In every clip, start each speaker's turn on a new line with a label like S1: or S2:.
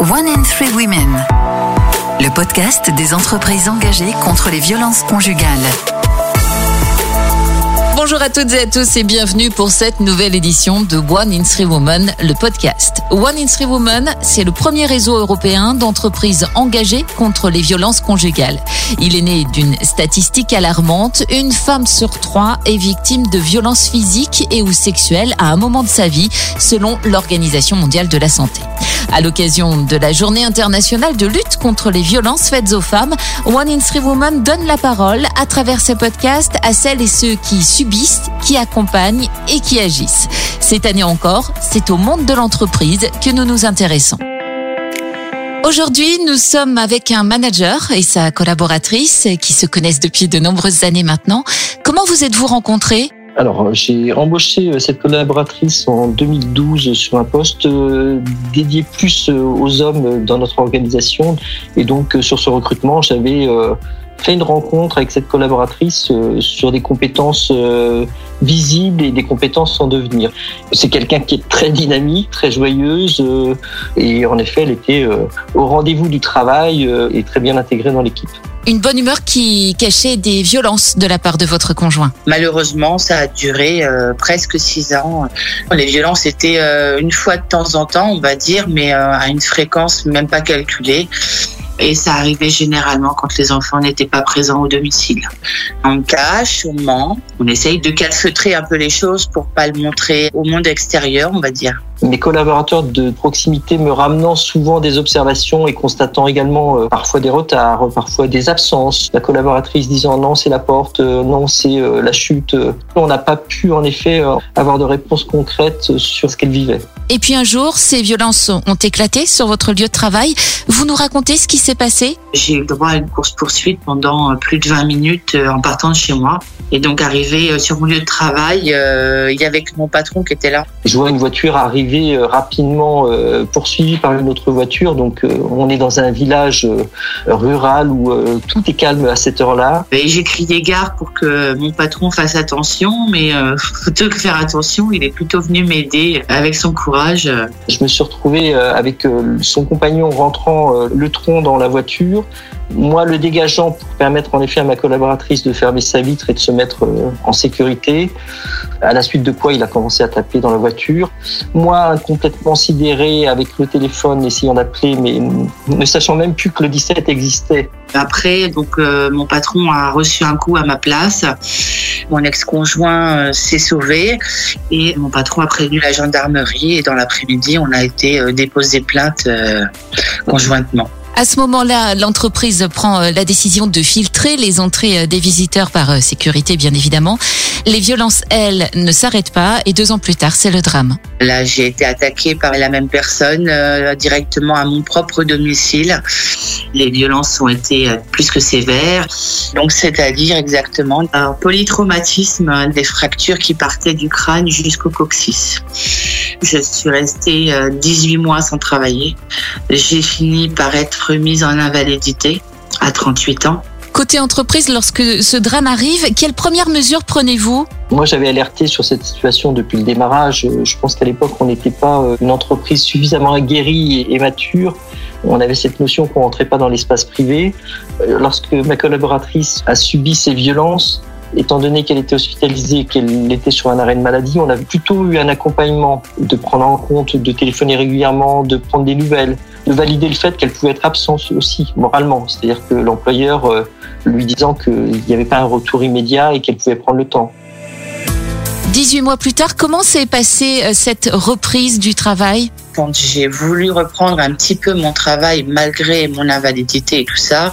S1: One in Three Women, le podcast des entreprises engagées contre les violences conjugales.
S2: Bonjour à toutes et à tous et bienvenue pour cette nouvelle édition de One in Three Women, le podcast. One in Three Women, c'est le premier réseau européen d'entreprises engagées contre les violences conjugales. Il est né d'une statistique alarmante. Une femme sur trois est victime de violences physiques et ou sexuelles à un moment de sa vie, selon l'Organisation mondiale de la santé. À l'occasion de la journée internationale de lutte contre les violences faites aux femmes, One in Three Women donne la parole à travers ce podcast à celles et ceux qui subissent, qui accompagnent et qui agissent. Cette année encore, c'est au monde de l'entreprise que nous nous intéressons. Aujourd'hui, nous sommes avec un manager et sa collaboratrice qui se connaissent depuis de nombreuses années maintenant. Comment vous êtes-vous rencontrés?
S3: Alors, j'ai embauché cette collaboratrice en 2012 sur un poste dédié plus aux hommes dans notre organisation. Et donc, sur ce recrutement, j'avais fait une rencontre avec cette collaboratrice sur des compétences visibles et des compétences en devenir. C'est quelqu'un qui est très dynamique, très joyeuse et en effet, elle était au rendez-vous du travail et très bien intégrée dans l'équipe.
S2: Une bonne humeur qui cachait des violences de la part de votre conjoint.
S4: Malheureusement, ça a duré euh, presque six ans. Les violences étaient euh, une fois de temps en temps, on va dire, mais euh, à une fréquence même pas calculée. Et ça arrivait généralement quand les enfants n'étaient pas présents au domicile. On cache, on ment, on essaye de calfeutrer un peu les choses pour pas le montrer au monde extérieur, on va dire.
S3: Mes collaborateurs de proximité me ramenant souvent des observations et constatant également parfois des retards, parfois des absences. La collaboratrice disant non, c'est la porte, non, c'est la chute. On n'a pas pu en effet avoir de réponse concrète sur ce qu'elle vivait.
S2: Et puis un jour, ces violences ont éclaté sur votre lieu de travail. Vous nous racontez ce qui s'est passé?
S4: J'ai eu droit à une course-poursuite pendant plus de 20 minutes en partant de chez moi. Et donc arrivé sur mon lieu de travail, il y avait que mon patron qui était là.
S3: Je vois une voiture arriver rapidement poursuivie par une autre voiture. Donc on est dans un village rural où tout est calme à cette heure-là.
S4: Et j'ai crié gare pour que mon patron fasse attention, mais plutôt que faire attention, il est plutôt venu m'aider avec son courage.
S3: Je me suis retrouvé avec son compagnon rentrant le tronc dans la voiture, moi le dégageant pour permettre en effet à ma collaboratrice de fermer sa vitre et de se mettre en sécurité, à la suite de quoi il a commencé à taper dans la voiture. Moi complètement sidéré avec le téléphone essayant d'appeler mais ne sachant même plus que le 17 existait.
S4: Après, donc euh, mon patron a reçu un coup à ma place. Mon ex-conjoint euh, s'est sauvé et mon patron a prévenu la gendarmerie. Et dans l'après-midi, on a été euh, déposer plainte conjointement.
S2: À ce moment-là, l'entreprise prend la décision de filtrer les entrées des visiteurs par sécurité, bien évidemment. Les violences, elles, ne s'arrêtent pas et deux ans plus tard, c'est le drame.
S4: Là, j'ai été attaquée par la même personne euh, directement à mon propre domicile. Les violences ont été plus que sévères. Donc, c'est-à-dire exactement un polytraumatisme, des fractures qui partaient du crâne jusqu'au coccyx. Je suis restée 18 mois sans travailler. J'ai fini par être mise en invalidité à 38 ans.
S2: Côté entreprise, lorsque ce drame arrive, quelles premières mesures prenez-vous?
S3: Moi, j'avais alerté sur cette situation depuis le démarrage. Je pense qu'à l'époque, on n'était pas une entreprise suffisamment aguerrie et mature. On avait cette notion qu'on rentrait pas dans l'espace privé. Lorsque ma collaboratrice a subi ces violences, étant donné qu'elle était hospitalisée et qu'elle était sur un arrêt de maladie, on a plutôt eu un accompagnement de prendre en compte, de téléphoner régulièrement, de prendre des nouvelles, de valider le fait qu'elle pouvait être absente aussi moralement. C'est-à-dire que l'employeur lui disant qu'il n'y avait pas un retour immédiat et qu'elle pouvait prendre le temps.
S2: 18 mois plus tard, comment s'est passée cette reprise du travail?
S4: Quand j'ai voulu reprendre un petit peu mon travail malgré mon invalidité et tout ça,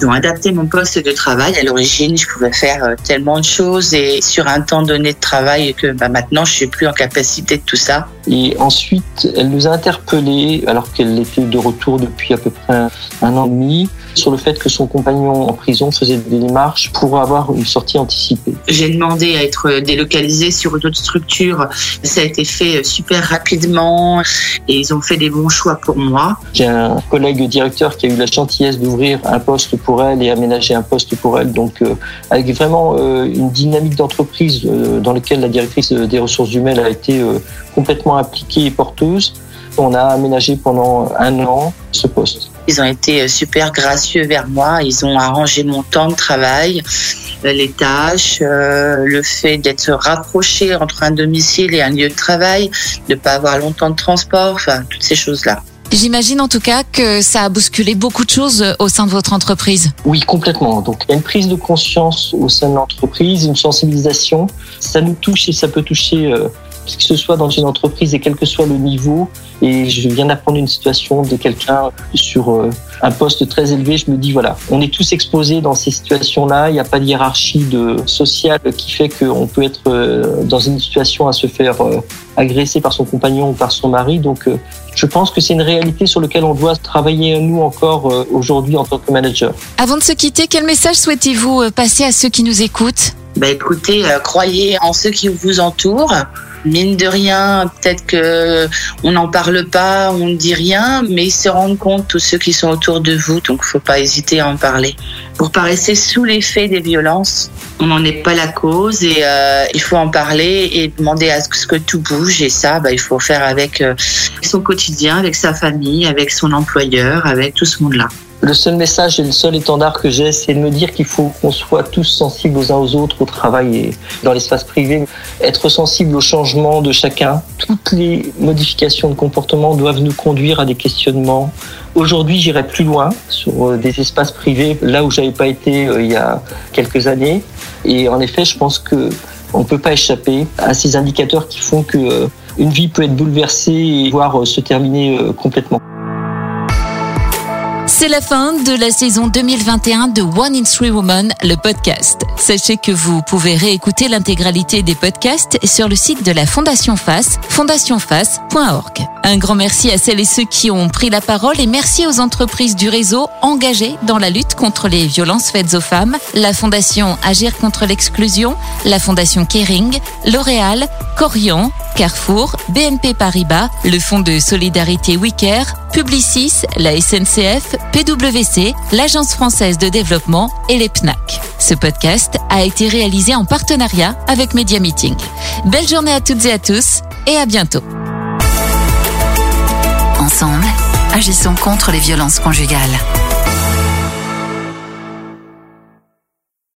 S4: ils ont adapté mon poste de travail. À l'origine, je pouvais faire tellement de choses et sur un temps donné de travail que bah, maintenant, je suis plus en capacité de tout ça.
S3: Et ensuite, elle nous a interpellés, alors qu'elle était de retour depuis à peu près un an et demi, sur le fait que son compagnon en prison faisait des démarches pour avoir une sortie anticipée.
S4: J'ai demandé à être délocalisée sur une autre structure. Ça a été fait super rapidement et ils ont fait des bons choix pour moi.
S3: J'ai un collègue directeur qui a eu la gentillesse d'ouvrir un poste pour elle et aménager un poste pour elle. Donc, euh, avec vraiment euh, une dynamique d'entreprise euh, dans laquelle la directrice des ressources humaines a été complètement impliquée et porteuse. on a aménagé pendant un an ce poste.
S4: Ils ont été super gracieux vers moi. Ils ont arrangé mon temps de travail, les tâches, le fait d'être rapproché entre un domicile et un lieu de travail, de ne pas avoir longtemps de transport, enfin, toutes ces choses-là.
S2: J'imagine en tout cas que ça a bousculé beaucoup de choses au sein de votre entreprise.
S3: Oui, complètement. Donc, il y a une prise de conscience au sein de l'entreprise, une sensibilisation. Ça nous touche et ça peut toucher euh, que ce soit dans une entreprise et quel que soit le niveau. Et je viens d'apprendre une situation de quelqu'un sur euh, un poste très élevé. Je me dis, voilà, on est tous exposés dans ces situations-là. Il n'y a pas de hiérarchie sociale qui fait qu'on peut être euh, dans une situation à se faire euh, agresser par son compagnon ou par son mari. Donc, je pense que c'est une réalité sur laquelle on doit travailler, nous, encore aujourd'hui en tant que manager.
S2: Avant de se quitter, quel message souhaitez-vous passer à ceux qui nous écoutent?
S4: Bah écoutez, croyez en ceux qui vous entourent mine de rien, peut-être que on n'en parle pas, on ne dit rien, mais ils se rendent compte tous ceux qui sont autour de vous, donc faut pas hésiter à en parler. Pour pas rester sous l'effet des violences, on n'en est pas la cause et euh, il faut en parler et demander à ce que tout bouge et ça, bah, il faut faire avec euh, son quotidien, avec sa famille, avec son employeur, avec tout ce monde-là.
S3: Le seul message et le seul étendard que j'ai, c'est de me dire qu'il faut qu'on soit tous sensibles aux uns aux autres au travail et dans l'espace privé. Être sensible au changement de chacun. Toutes les modifications de comportement doivent nous conduire à des questionnements. Aujourd'hui, j'irai plus loin sur euh, des espaces privés, là où j'avais pas été euh, il y a quelques années. Et en effet, je pense que on ne peut pas échapper à ces indicateurs qui font que euh, une vie peut être bouleversée et voire se terminer complètement.
S2: C'est la fin de la saison 2021 de One in Three Women, le podcast. Sachez que vous pouvez réécouter l'intégralité des podcasts sur le site de la Fondation FACE, fondationface.org. Un grand merci à celles et ceux qui ont pris la parole et merci aux entreprises du réseau engagées dans la lutte contre les violences faites aux femmes, la Fondation Agir contre l'exclusion, la Fondation Kering, L'Oréal, Corian, Carrefour, BNP Paribas, le Fonds de solidarité Wicker, Publicis, la SNCF, PwC, l'Agence française de développement et les PNAC. Ce podcast a été réalisé en partenariat avec Media Meeting. Belle journée à toutes et à tous et à bientôt.
S1: Ensemble, agissons contre les violences conjugales.